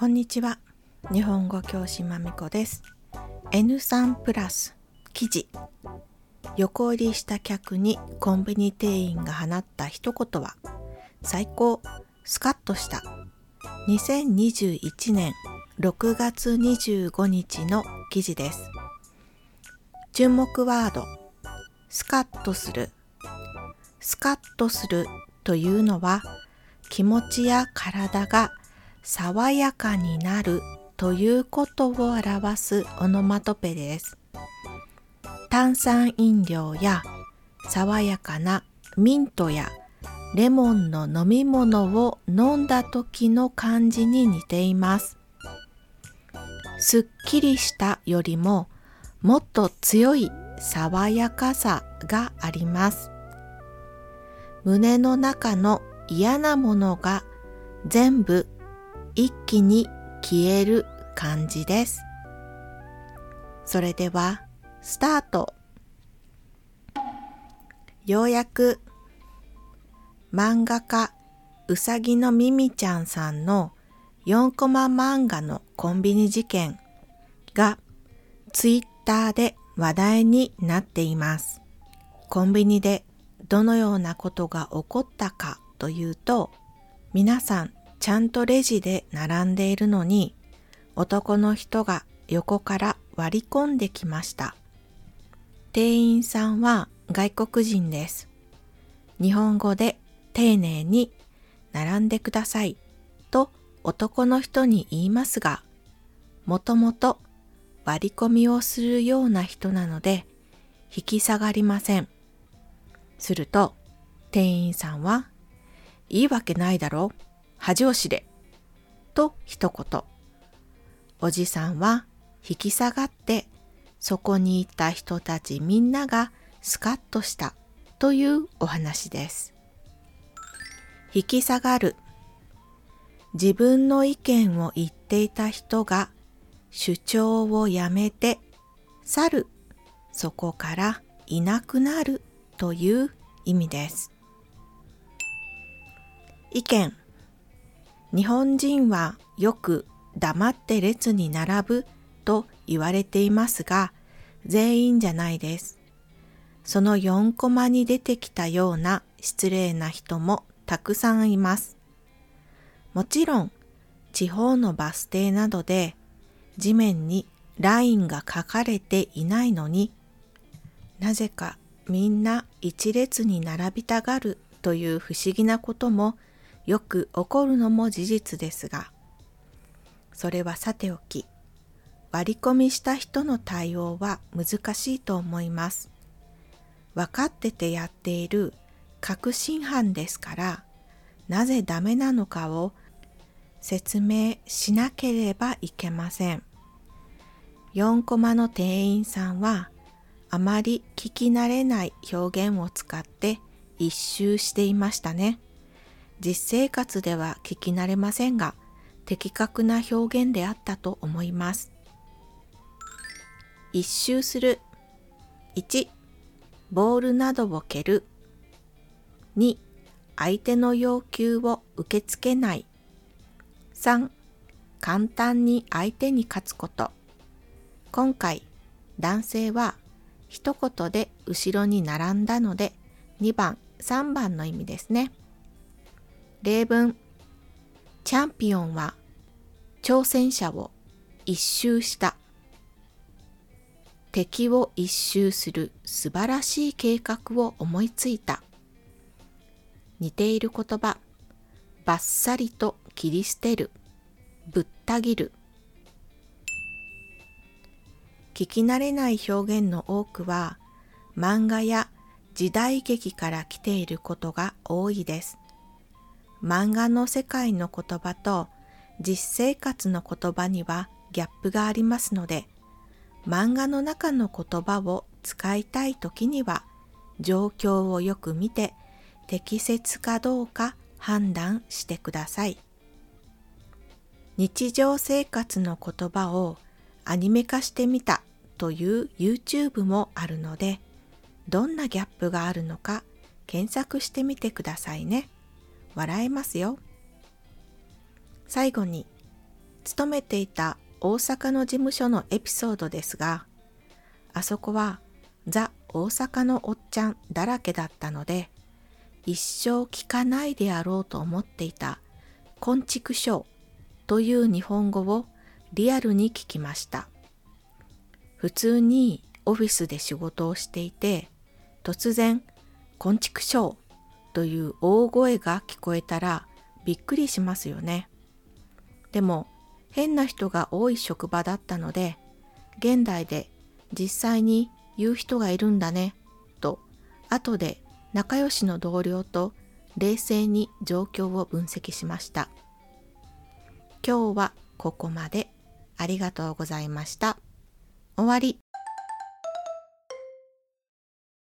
こんにちは。日本語教師まみこです。N3 プラス記事。横入りした客にコンビニ店員が放った一言は最高。スカッとした。2021年6月25日の記事です。注目ワード。スカッとする。スカッとするというのは気持ちや体が爽やかになるということを表すオノマトペです。炭酸飲料や爽やかなミントやレモンの飲み物を飲んだ時の感じに似ています。すっきりしたよりももっと強い爽やかさがあります。胸の中の嫌なものが全部一気に消える感じです。それではスタートようやく漫画家うさぎのみみちゃんさんの4コマ漫画のコンビニ事件がツイッターで話題になっています。コンビニでどのようなことが起こったかというと皆さんちゃんとレジで並んでいるのに男の人が横から割り込んできました。店員さんは外国人です。日本語で丁寧に並んでくださいと男の人に言いますが、もともと割り込みをするような人なので引き下がりません。すると店員さんは、いいわけないだろう。恥を知れ。と一言。おじさんは引き下がってそこにいた人たちみんながスカッとしたというお話です。引き下がる。自分の意見を言っていた人が主張をやめて去る。そこからいなくなるという意味です。意見日本人はよく黙って列に並ぶと言われていますが、全員じゃないです。その4コマに出てきたような失礼な人もたくさんいます。もちろん、地方のバス停などで地面にラインが書かれていないのになぜかみんな一列に並びたがるという不思議なこともよく起こるのも事実ですが、それはさておき、割り込みした人の対応は難しいと思います。分かっててやっている確信犯ですから、なぜダメなのかを説明しなければいけません。4コマの店員さんはあまり聞き慣れない表現を使って一周していましたね。実生活では聞き慣れませんが、的確な表現であったと思います。一周する。1、ボールなどを蹴る。2、相手の要求を受け付けない。3、簡単に相手に勝つこと。今回、男性は一言で後ろに並んだので2番、3番の意味ですね。例文。チャンピオンは挑戦者を一周した。敵を一周する素晴らしい計画を思いついた。似ている言葉。バッサリと切り捨てる。ぶった切る。聞き慣れない表現の多くは漫画や時代劇から来ていることが多いです。漫画の世界の言葉と実生活の言葉にはギャップがありますので、漫画の中の言葉を使いたい時には状況をよく見て適切かどうか判断してください。日常生活の言葉をアニメ化してみたという YouTube もあるので、どんなギャップがあるのか検索してみてくださいね。笑えますよ。最後に、勤めていた大阪の事務所のエピソードですが、あそこはザ・大阪のおっちゃんだらけだったので、一生聞かないであろうと思っていた昆虫賞という日本語をリアルに聞きました。普通にオフィスで仕事をしていて、突然、昆虫賞という大声が聞こえたらびっくりしますよね。でも、変な人が多い職場だったので、現代で実際に言う人がいるんだね、と、後で仲良しの同僚と冷静に状況を分析しました。今日はここまでありがとうございました。終わり。